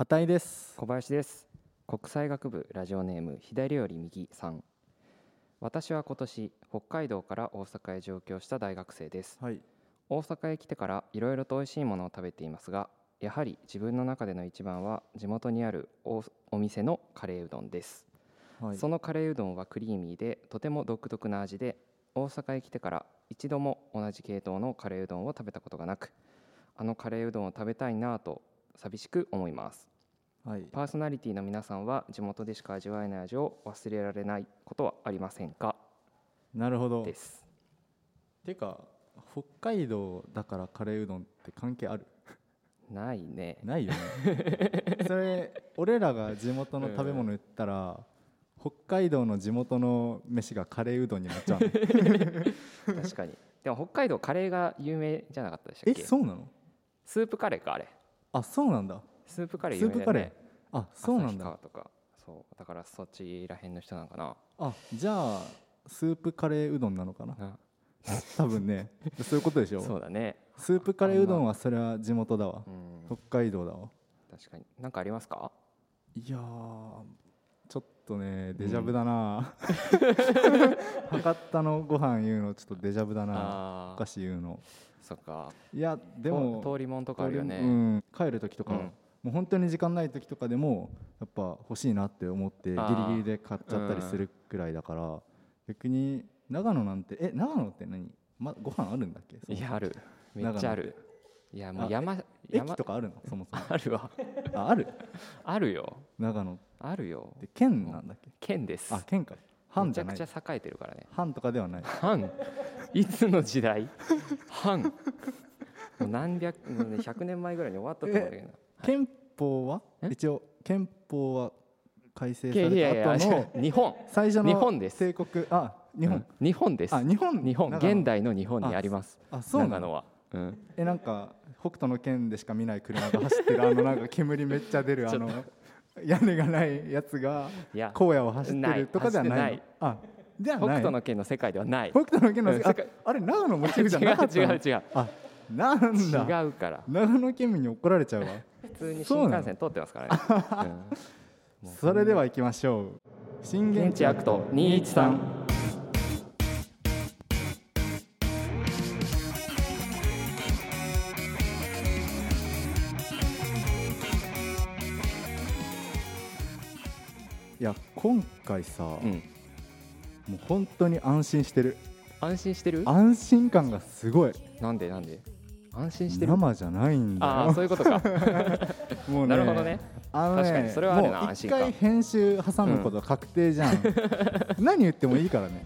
畑井です。小林です。国際学部ラジオネーム左より右さん。私は今年北海道から大阪へ上京した大学生です。はい。大阪へ来てからいろいろと美味しいものを食べていますがやはり自分の中での一番は地元にあるおお店のカレーうどんです、はい。そのカレーうどんはクリーミーでとても独特な味で大阪へ来てから一度も同じ系統のカレーうどんを食べたことがなくあのカレーうどんを食べたいなぁと寂しく思います。はい。パーソナリティの皆さんは地元でしか味わえない味を忘れられないことはありませんか？なるほど。です。てか北海道だからカレーうどんって関係ある？ないね。ないよね。それ俺らが地元の食べ物言ったら、北海道の地元の飯がカレーうどんになっちゃうの。確かに。でも北海道カレーが有名じゃなかったでしたえっけ？そうなの？スープカレーかあれあそうなんだ。スープカレース有名だよね。ープカレーあそうなん旭だ川とか。そう。だからそっちらへんの人なのかな。あじゃあスープカレーうどんなのかな？な 多分ね。そういうことでしょ？そうだね。スープカレーうどんはそれは地元だわ。うん。北海道だわ。確かに。何かありますか？いやーちょっとねデジャブだな、博多のご飯言うのちょっとデジャブだな。お菓子言うのそっか。いやでもと通りもんとかあるよね。うん、帰る時とか、うん。もう本当に時間ない時とかでもやっぱ欲しいなって思ってギリギリで買っちゃったりするくらいだから、逆に長野なんてえ長野って何、ま、ご飯あるんだっけ？いやある。めっちゃある。いやもうあ山駅山とかあるの？そもそも。あるわ。あある？あるよ。長野っあるよ。て県なんだっけ？県です。あ県か藩めちじゃない。ゃくちゃ栄えてるからね。藩とかではない。藩いつの時代？藩もう何百もうね100年前ぐらいに終わったと思うんだけど憲法は？え？一応憲法は改正いされた後の日本。最初の日本です。帝国。あ日本、うん。日本です。あ日本。日本。現代の日本にあります。あそうなの？は。うん。えなんか北斗の県でしか見ない車が走ってるあのなんか煙めっちゃ出るあの屋根がないやつが荒野を走ってるとかではないあじゃ北斗の拳の世界ではない。北斗の拳の世界。あれ長野モチーフじゃなかったの？違う違うあなんだ。違うから。長野県民に怒られちゃうわ。普通に新幹線通ってますからね。それでは行きましょう。震源地 ACT 213今回さ、うん。もう本当に安心してる。安心してる？安心感がすごい。なんで？なんで？安心してる？生じゃないんだああよそういうことか。もうなるほどね。あのね確かにそれはあるなもう安心感。一回編集挟むこと確定じゃん、何言ってもいいからね。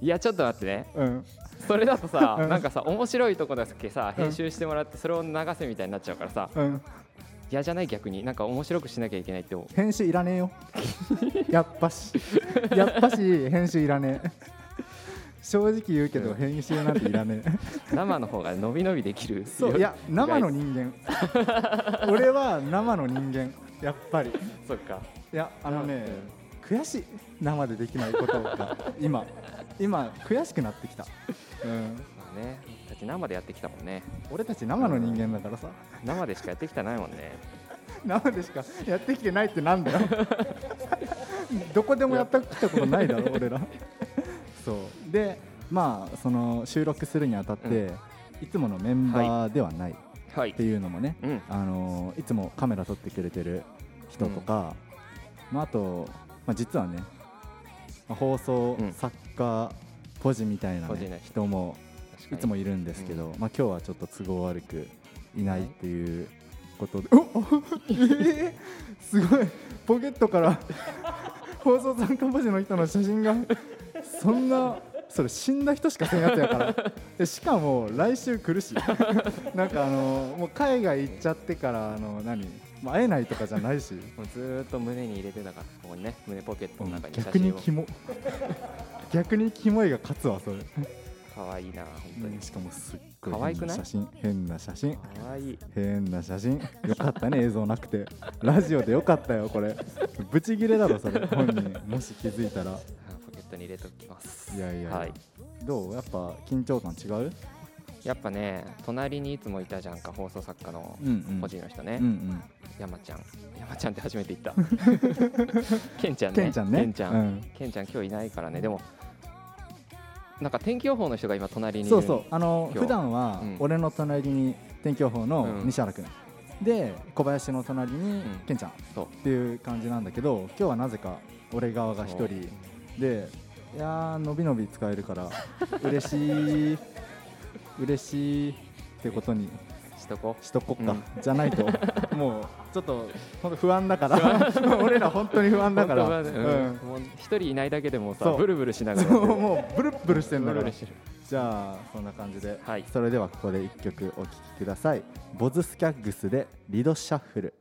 いやちょっと待ってね。うん。それだとさうん。なんかさ面白いとこだけさ編集してもらってそれを流せみたいになっちゃうからさ。うん嫌じゃない逆になんか面白くしなきゃいけないって思う。編集いらねえよ。やっぱし。やっぱし編集いらねえ。正直言うけど編集なんていらねえ。生の方が伸び伸びできるそういや生の人間。俺は生の人間。やっぱり。そっか。いやあのね、悔しい生でできないことが今今悔しくなってきた、うん、まあねだって生でやってきたもんね。俺たち生の人間だからさ。生でしかやってきたないもんね。生でしかやってきてないってなんだよ。どこでもやってきたことないだろ俺ら。そう。でまあその収録するにあたって、いつものメンバーではないっはい。ていうのもね、うん。あのいつもカメラ撮ってくれてる人とか、まあ、あと、まあ、実はね、まあ放送うん。作家、ポジみたいな、ね。人もいつもいるんですけど、まあ、今日はちょっと都合悪くいないっていうことで、おえーすごい。ポケットから放送参加ポジの人の写真がそんなそれ死んだ人しかせんやつやから。でしかも来週来るし。なんかあのもう海外行っちゃってからあの何もう会えないとかじゃないし。もうずーっと胸に入れてたからここにね胸ポケットの中に写逆に真をキモ。逆にキモいが勝つわそれ、可愛いな本当に。しかもすっごい可愛くない？変な写真。変な写真。可愛い。変な写真。よかったね映像なくて。ラジオでよかったよこれ。ブチギレだろそれ。本人。もし気づいたら。あポケットに入れときます。いやいやはい。どう？やっぱ緊張感違う？いやっぱね隣にいつもいたじゃんか放送作家の個人の人ね、うんうん。山ちゃん。山ちゃんって初めて言った。ケンちゃんね。ケンちゃんね。ケンちゃん、うん。ケンちゃん今日いないからね。でもなんか天気予報の人が今隣にそうそう。あの普段はうん。俺の隣に天気予報のうん。西原君、で小林の隣にん。ケンちゃん。っそう。ていう感じなんだけど今日はなぜか俺側が一そう。人でいやー伸び伸び使えるから嬉しい。嬉しいってことにしとこしとこっか、じゃないともうちょっと本当不安だから。俺ら本当に不安だから。一人いないだけでもさブルブルしながら。もうブルッブルしてんだから。じゃあそんな感じで、はい。それではここで1曲お聴きください。ボズスキャッグスでリドシャッフル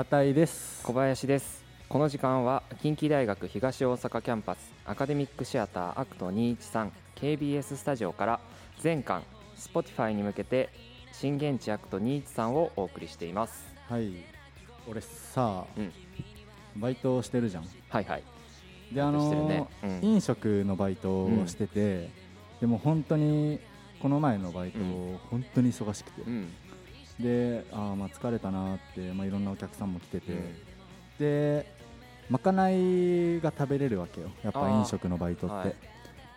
畑井です。小林です。この時間は近畿大学東大阪キャンパスアカデミックシアターアクト 213KBS スタジオから全館 Spotify に向けて震源地 ACT213をお送りしています。はい。俺さ、うん。バイトをしてるじゃん。はいはい。であのね。うん。飲食のバイトをしてて、でも本当にこの前のバイト、うん。本当に忙しくて、うんであーまあ疲れたなって、まあ、いろんなお客さんも来てて、うん。でまかないが食べれるわけよ。やっぱ飲食のバイトって、はい。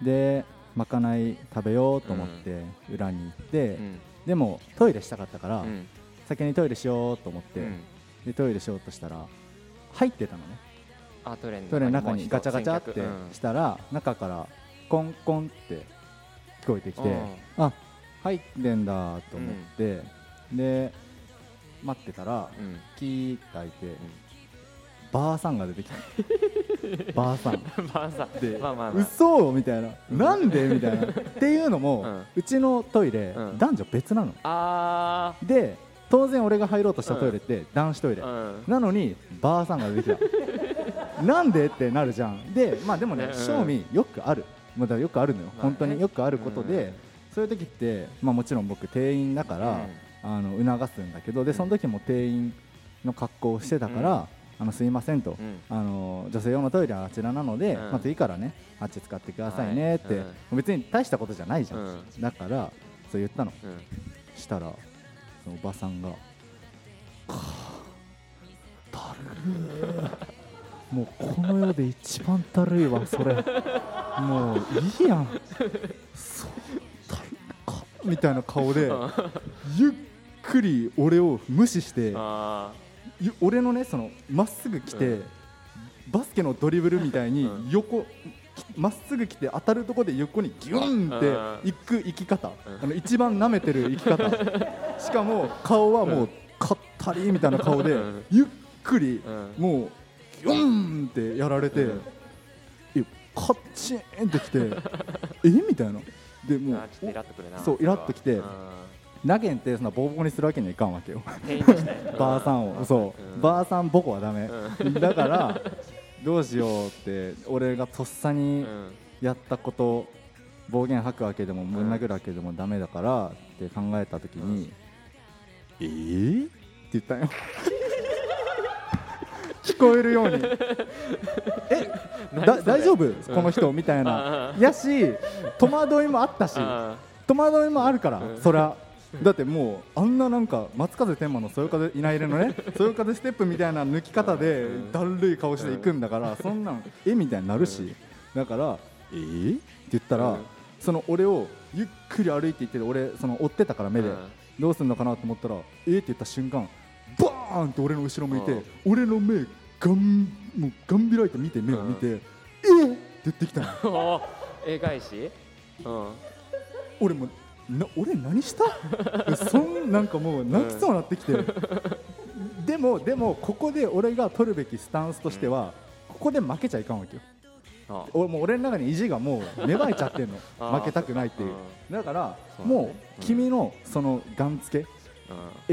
でまかない食べようと思って裏に行って、うん。でもトイレしたかったから、うん。先にトイレしようと思って、うん。でトイレしようとしたら入ってたのね。あトイレトイレの中にガチャガチャってしたら、中からコンコンって聞こえてきて、うん。あ入ってんだと思って、で待ってたらうん。うんキーって開いて、ばあさんが出てきた ばあさん。まあさでまあまあまあ。嘘みたいな。なんでみたいな。っていうのも、うん。うちのトイレ、うん。男女別なの。あで当然俺が入ろうとしたトイレって男子トイレ、なのにばあさんが出てきた。なんでってなるじゃん。でまあでもねうん。正味よくある。まあだよくあるのよ、まあね。本当によくあることで、そういう時って、まあ、もちろん僕店員だから、あの促すんだけどでその時も店員の格好をしてたから、うん。あのすいませんと、うん。あの女性用のトイレはあちらなので、うん。まあ、次からねあっち使ってくださいねって、はい。別に大したことじゃないじゃん、うん。だからそう言ったの。うん。したらそのおばさんが「かあだるいもうこの世で一番だるいわそれ もういいやんそうだるいか」みたいな顔でゆっくり俺を無視して俺のねそのまっすぐ来て、うん。バスケのドリブルみたいにうん。横きまっすぐ来て当たるところで横にギュンって行く行き方、うん。あの一番舐めてる生き方。しかも顔はもうかったりみたいな顔で、うん。ゆっくりもうギュンってやられて、カッチンってきて え？みたいな。でもうそうイラっときてうん投げんってそんなボコボコにするわけにはいかんわけよ。ばあさんを。そう。ばあさんボコはダメ。だからどうしようって俺がとっさうにん。やったこと暴言吐くわけでもぶん殴るわけでもダメだからって考えた時に「えー?」って言ったんよ。聞こえるように「え？だ大丈夫？この人」みたいな。やし戸惑いもあったし。あ戸惑いもあるから、うん。そりゃだってもうあんななんか松風天馬のそよ風いないれのね そよ風ステップみたいな抜き方でうんだるい顔していくんだから、そんなん絵みたいになるし、だから「えー?」って言ったら、うんその俺をゆっくり歩いていって俺その追ってたから目で、うんどうすんのかなと思ったら「えー?」って言った瞬間バーンって俺の後ろ向いて、うん俺の目ガンもうガン開いて見て目を見て「えー?」って言ってきたの。おー絵返し？うん俺もな俺何した？そんなんかもう泣きそうになってきて、でもでもここで俺が取るべきスタンスとしては、ここで負けちゃいかんわけよ。あ俺もう俺の中に意地がもう芽生えちゃってんの。負けたくないっていう。うだからもう君のそのガンつけうん。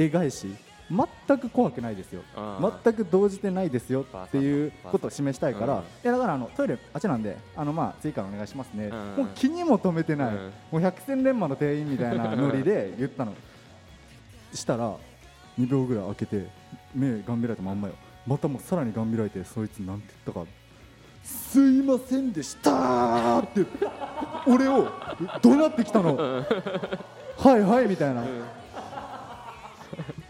絵返し全く怖くないですよ。うん全く動じてないですよっていうことを示したいから、うん。いやだからあのトイレあっちなんであのまあ次からお願いしますね、うん。もう気にも留めてない、うん。もう百戦錬磨の店員みたいなノリで言ったの。したら2秒ぐらい開けて目ガン開いたまんまよ。またもうさらにガン開いてそいつなんて言ったか。すいませんでしたーって俺を怒鳴ってきたの？はいはいみたいな、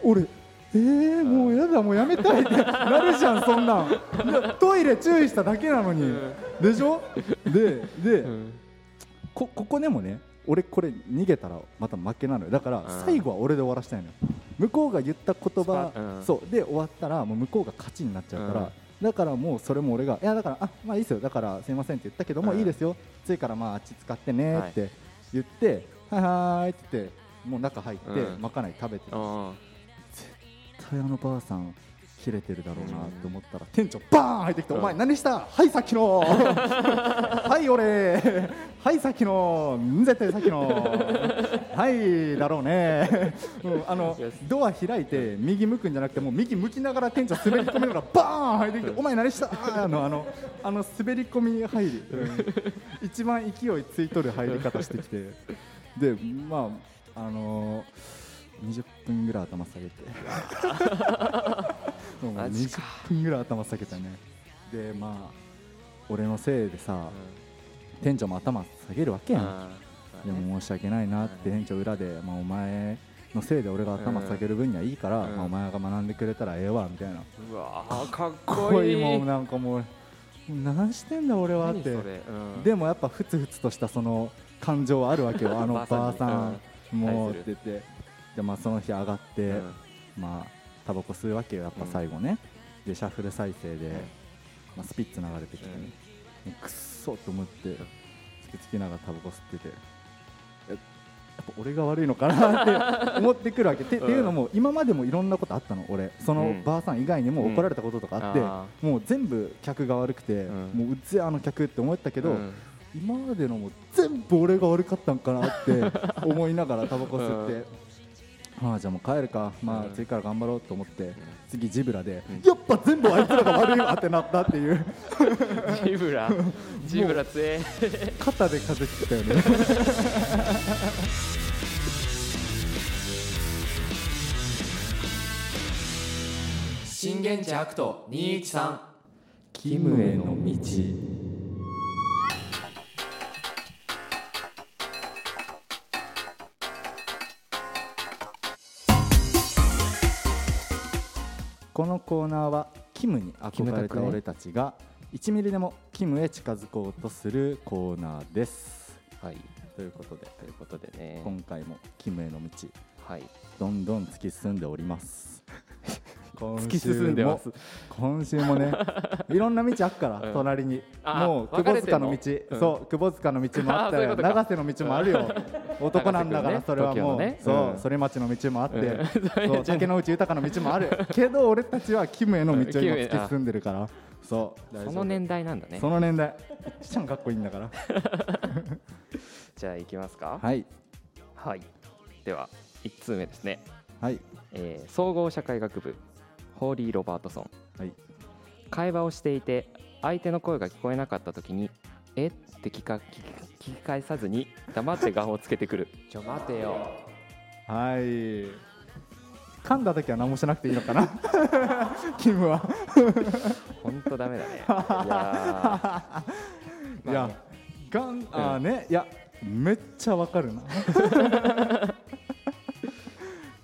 俺えー、もうやだもうやめたいって。なるじゃんそんなん。トイレ注意しただけなのに、でしょ？でで、うん。こここでもね俺これ逃げたらまた負けなのよ。だからん。最後は俺で終わらせたいのよ。向こうが言った言葉そう。で終わったらもう向こうが勝ちになっちゃうから、うん。だからもうそれも俺がいやだからあまあいいですよ。だからすいませんって言ったけども、うんいいですよ。次からまああっち使ってねって言って、はい、はーいって言ってもう中入って、うん。まかない食べてうん。絶対あのばあさん切れてるだろうなって思ったら、店長バーン入ってきて、うん。お前何した？はいさっきの。はい俺。はいさっきの。ん絶対さっきの。はいだろうね、うん、あの ドア開いて右向くんじゃなくてもう右向きながら店長滑り込みながらバーン入ってきて、お前何した？あのあのあの滑り込み入り、うん。一番勢いついとる入り方してきて。でまああの20分ぐらい頭下げて。もう20マジか。分ぐらい頭下げたね。でまあ俺のせいでさ、店長も頭下げるわけやん、でも申し訳ないなってはい店長裏で、まあ、お前のせいで俺が頭下げる分にはいいから、うん。まあ、お前が学んでくれたらええわみたいな。うわーかっここい。いもうなんかもう何してんだ俺はって。でもやっぱふつふつとしたその感情はあるわけよ。あの ばあさんもうって言ってで、まあ、その日上がって、うん。まあタバコ吸うわけよやっぱ最後ね、でシャッフル再生で、まあ、スピッツ流れてきてね、もうくっそと思ってつきつきながらタバコ吸っててややっぱ俺が悪いのかなって思ってくるわけ。て、う んっていうのも今までもいろんなことあったの俺。そのうん。ばあさん以外にも怒られたこととかあって、あもう全部客が悪くて、うん。もううっぜえあの客って思ったけど、うん。今までのも全部俺が悪かったんかなって思いながらタバコ吸って、ああじゃあもう帰るか、まあうん。次から頑張ろうと思って、次ジブラで、うん。やっぱ全部あいつらが悪いわってなったっていう。ジブラ。ジブラ強え肩で風切ったよね。震源地 ACT213キムへの道このコーナーはキムに憧れた俺たちが1ミリでもキムへ近づこうとするコーナーです。はい。ということでということでね。今回もキムへの道はい。どんどん突き進んでおります。今 突き進んでます。今週もね いろんな道あっから、うん。隣に。あもう窪塚の道、うん。そう窪塚の道もあっ たよ長瀬の道もあるよ。男なんだからそれはもう、君ね。そう、うん。反町の道もあって、竹野内豊の道もある。けど俺たちはキムへの道を今突き進んでるから。そう。その年代なんだね。その年代。一番かっこいいんだから。じゃあ行きますか。はい。はい。では1通目ですね、はい。えー総合社会学部ホーリー・ロバートソン。はい。会話をしていて相手の声が聞こえなかった時に「え？っ?」て聞か聞き聞き返さずに黙って顔をつけてくる。ちょ待てよ。はい。噛んだ時は何もしなくていいのかな？キムは。本当ダメだね。いやー。いや、がん、あーね、いや、めっちゃわかるな。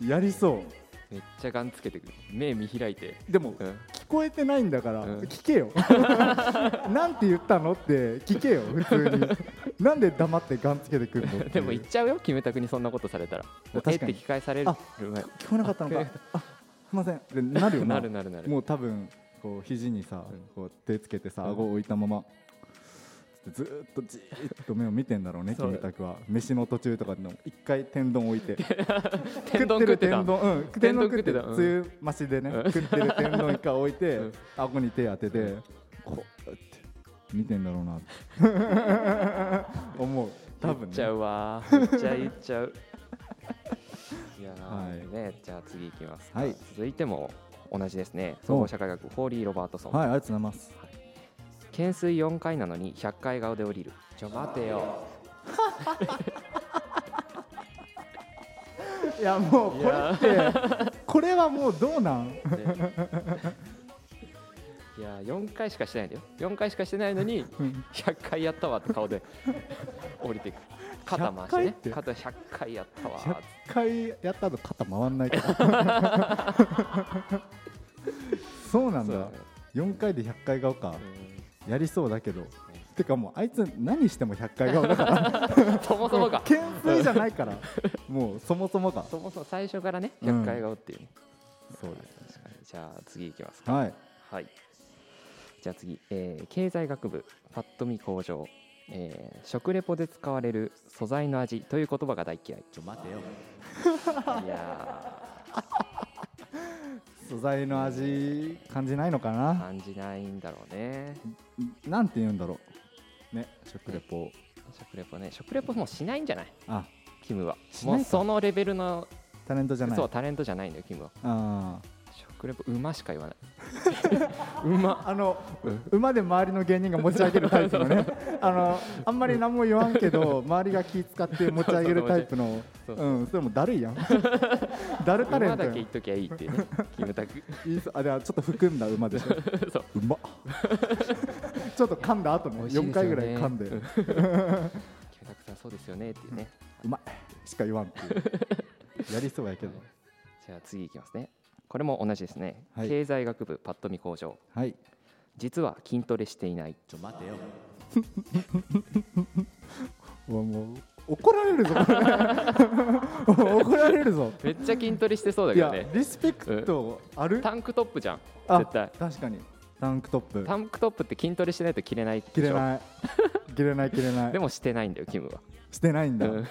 やりそめっちゃガンつけてくる目見開いて、う。でも、うん聞こえてないんだから、うん聞けよ。なんて言ったのって聞けよ、普通に。なんで黙ってガンつけてくるのでも言っちゃうよキムタクにそんなことされたらえっ確かにて聞き返されるあ聞こえなかったのか。あ、すみません。でなるよな。なるなるなるもう多分、こう肘にさ、こう手つけてさ、顎を置いたまま。ずーっとじーっと目を見てんだろうね、キムタクは。飯の途中とかでも一回天丼置いて。天丼食ってた。天丼、うん、天天丼丼食っててた、つゆ増しでね、うん。食ってる天丼一回置いて、うん。顎に手当てて、こうやって見てんだろうなって。思う、多分言っちゃね。うわ。ー言っちゃう言っちゃう。いやー、はい。ねじゃあ次いきますか、はい。続いても同じですね。総合社会学部ホーリー・ロバートソン、はい、ありがとうございます。懸垂4回なのに100回顔で降りる。ちょ待てよ。いや、もうこれって、これはもうどうなん？いやー4回しかしてないんだよ。4回しかしてないのに100回やったわって顔で降りていく。肩回して100回って？ね肩100回やったわ100回やった後肩回んないか？ら。そうなんだ。そうだね。4回で100回顔か。うんやりそうだけど。てかもうあいつ何しても100回顔だから。そもそもが懸垂じゃないから。もうそもそもが。そもそも最初からねうん100回顔っていうね、そうです。確かにじゃあ次いきますかはい。はいじゃあ次、えー経済学部パッと見向上、えー食レポで使われる素材の味という言葉が大嫌いちょ待てよいや 素材の味感じないのかーな？感じないんだろうねなんて言うんだろう？ね、食レポ。食レポね食レポもうしないんじゃない？あ、キムはもうそのレベルのタレントじゃない。そうタレントじゃないんだよキムはあ食レポ馬しか言わない。馬。あ。あの、馬で周りの芸人が持ち上げるタイプのね。あの、あんまり何も言わんけど、周りが気使って持ち上げるタイプの。そううん、それもだるいやん。だるタレントやん馬だけ言っときゃいいっていうね。キムタク。いいそあ、ではちょっと含んだ馬でしょ。そう。うまっ。ちょっと噛んだ後ね、4美味しいですよね。回ぐらい噛んで。うん。キムタクさんそうですよねっていうね、うまいしか言わんっていう。やりそうやけど。じゃあ次いきますねこれも同じですね、はい。経済学部パッと見工場。はい。実は筋トレしていない。ちょ待てよ。もう怒られるぞ。怒られるぞ。めっちゃ筋トレしてそうだけどね。リスペクトある？タンクトップじゃん。あ絶対。確かに。タンクトップ。タンクトップって筋トレしてないと着れないでしょ。切れない。切れない切れない。でもしてないんだよキムはしてないんだ、うん。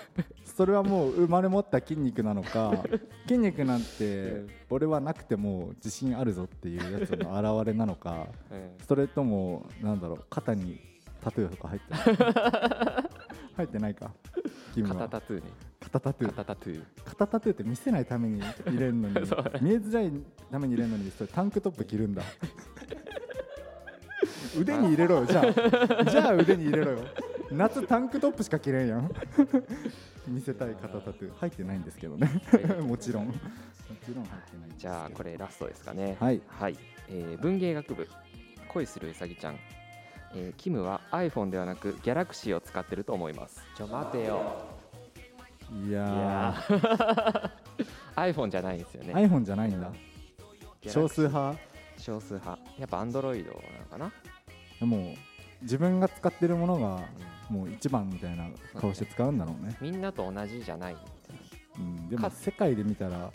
それはもう生まれ持った筋肉なのか 筋肉なんてうん。俺はなくても自信あるぞっていうやつの表れなのかうん。それともなんだろう肩にタトゥーとか入ってない？入ってないか肩タトゥーね肩タトゥー。肩タトゥー。肩タトゥーって見せないために入れるのに 見えづらいために入れるのにそれタンクトップ着るんだ。腕に入れろよじゃあ。じゃあ腕に入れろよ夏タンクトップしか着れんやん。見せたい肩タトゥー。入ってないんですけどね。もちろん。もちろん入ってないじゃあこれラストですかね。はい。えー文芸学部。恋するうさぎちゃん、えーキムは iPhone ではなく Galaxy を使ってると思います。ちょ待てよ。いやいやー。ー iPhone じゃないですよね。iPhone じゃないんだ。少数派？少数派。やっぱ Android なのかな、でも自分が使ってるものがもう一番みたいな顔して使うんだろうね。みんなと同じじゃないうん、でもか世界で見たら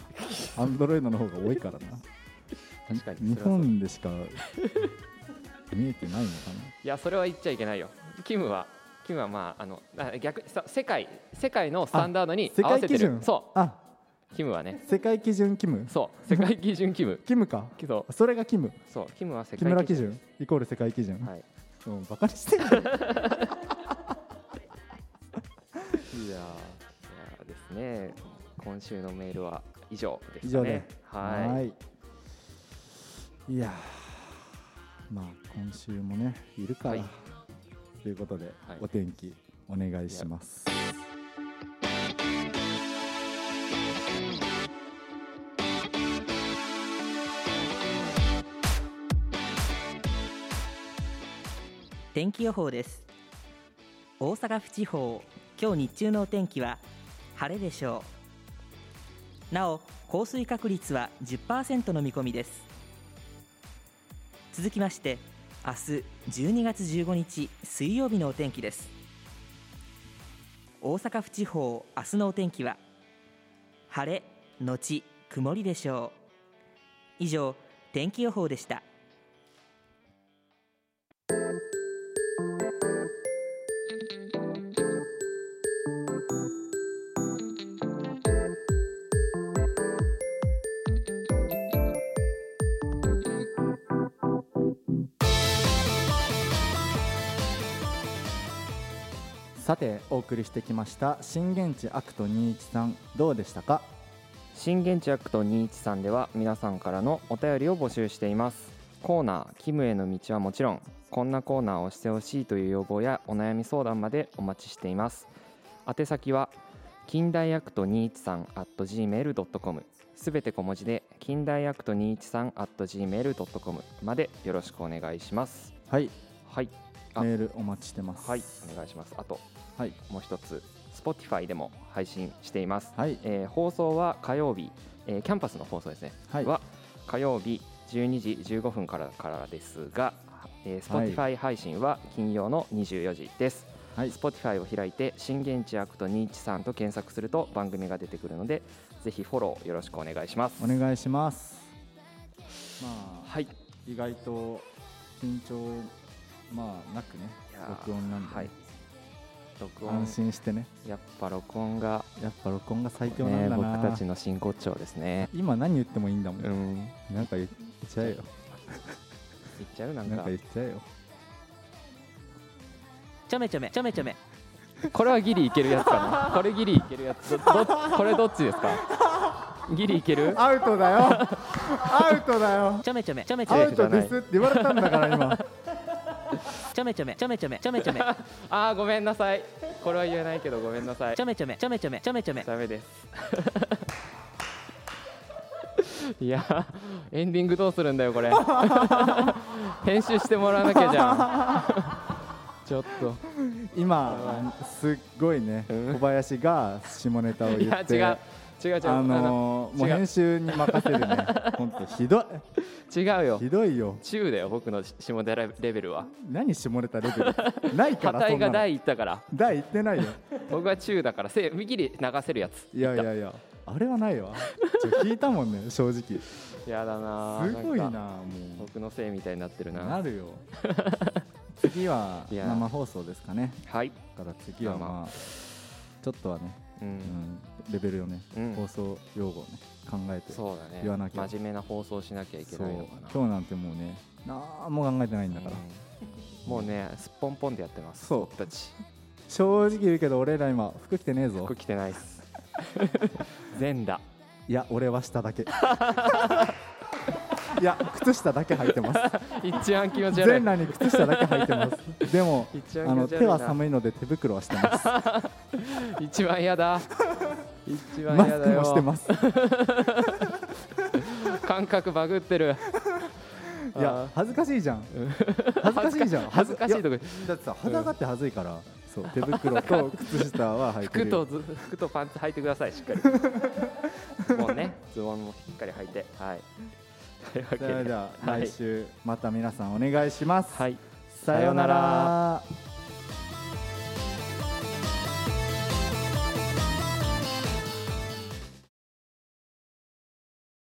アンドロイドの方が多いからな。確かに。日本でしか見えてないのかいやそれは言っちゃいけないよ。キムはキムはまああのあ逆さ世界世界のスタンダードに世合わせてる。界基準そなあ。うキムはね。世界基準キム？そう。世界基準キム。キムか。けどそれがキム。そう。キムは世木村基界基準準？イコール世界基準、はいうん、バカにしてんのいやーいやーですね。今週のメールは以上ですかね。以上ではい。いいやーまあ今週もねいるから、はい。ということで、はいお天気お願いします天気予報です。大阪府地方今日日中のお天気は晴れでしょう。なお降水確率は10%の見込みです。続きまして明日12月15日水曜日のお天気です。大阪府地方明日のお天気は晴れのち曇りでしょう。以上天気予報でした。さてお送りしてきました震源地アクト213どうでしたか？震源地アクト213では皆さんからのお便りを募集しています。コーナーキムへの道はもちろんこんなコーナーをしてほしいという要望やお悩み相談までお待ちしています。宛先は近代アクト213 at gmail.com すべて小文字で近代アクト213 at gmail.com までよろしくお願いします。はい。はい。あメールお待ちしてます。はいお願いします。あとはい。もう一つ Spotify でも配信しています。はい。えー放送は火曜日、えーキャンパスの放送ですね、はい。は火曜日12時15分からからですが、えー、はい。Spotify 配信は金曜の24時です、はい。Spotify を開いて震源地アクト213と検索すると番組が出てくるのでぜひフォローよろしくお願いします。お願いします。まあはい意外と緊張まあなくね録音なんでね、はい。録音安心してね。やっぱ録音が、やっぱ録音が最強なね、んだな、僕たちの真骨頂ですね。今何言ってもいいんだもん、うん。なんか言っちゃえよ。言っちゃう？なんか。なんか言っちゃえよ。ちょめちょめちょめちょめ。これはギリいけるやつかな。これギリいけるやつ。どどこれどっちですか？ギリいける？アウトだよ。アウトだよ。ちょめちょめちょめちょめ。アウトですって言われたんだから今ちょめちょめちょめちょめちょめちょめ。あーごめんなさい。これは言えないけどごめんなさい。ちょめちょめちょめちょめちょめちょめ。ダメです。いやーエンディングどうするんだよこれ。編集してもらわなきゃじゃん。ちょっと。今すっごいねうん小林が下ネタをいや言って。違う違う違う。ああののーもう。編集に任せるね。本当ひどい。違うよ。ひどいよ。中だよ僕の下ネタレベルは。何下ネタレベル？ないか 破らそんが第一だから。第言ってないよ。僕は中だから。せ見切り流せるやつ。いやいやいや。あれはないわ。聞いたもんね正直。やだなーすごいなも僕のせいみたいになってるうな。なるよ。次は生放送ですかね。はい。だから次はまあちょっとはね、レベルをね、うん。放送用語をね考えてそうだね。言わなきゃ。真面目な放送しなきゃいけないのかな。今日なんてもうねなんも考えてないんだから、うん。もうねすっぽんぽんでやってます。そう。僕たち。正直言うけど俺ら今服着てねえぞ。服着てないっす。全裸。いや俺は下だけ。いや靴下だけ履いてます。一番気持ち悪い。全裸に靴下だけ履いてます。でも一あの手は寒いので手袋はしてます 一番嫌だ。一番マスク嫌だよもしてます。感覚バグってる。いや恥ずかしいじゃん。恥ずかしいじゃん。恥ずかしいとこ。やだってさ裸って恥ずいからそう手袋と靴下は履いてるよ。服とず服とパンツ履いてくださいしっかり。ズボンね。ズボンもしっかり履いて。はい。というわけそれで来週また皆さんお願いします、はい。さようなさようなら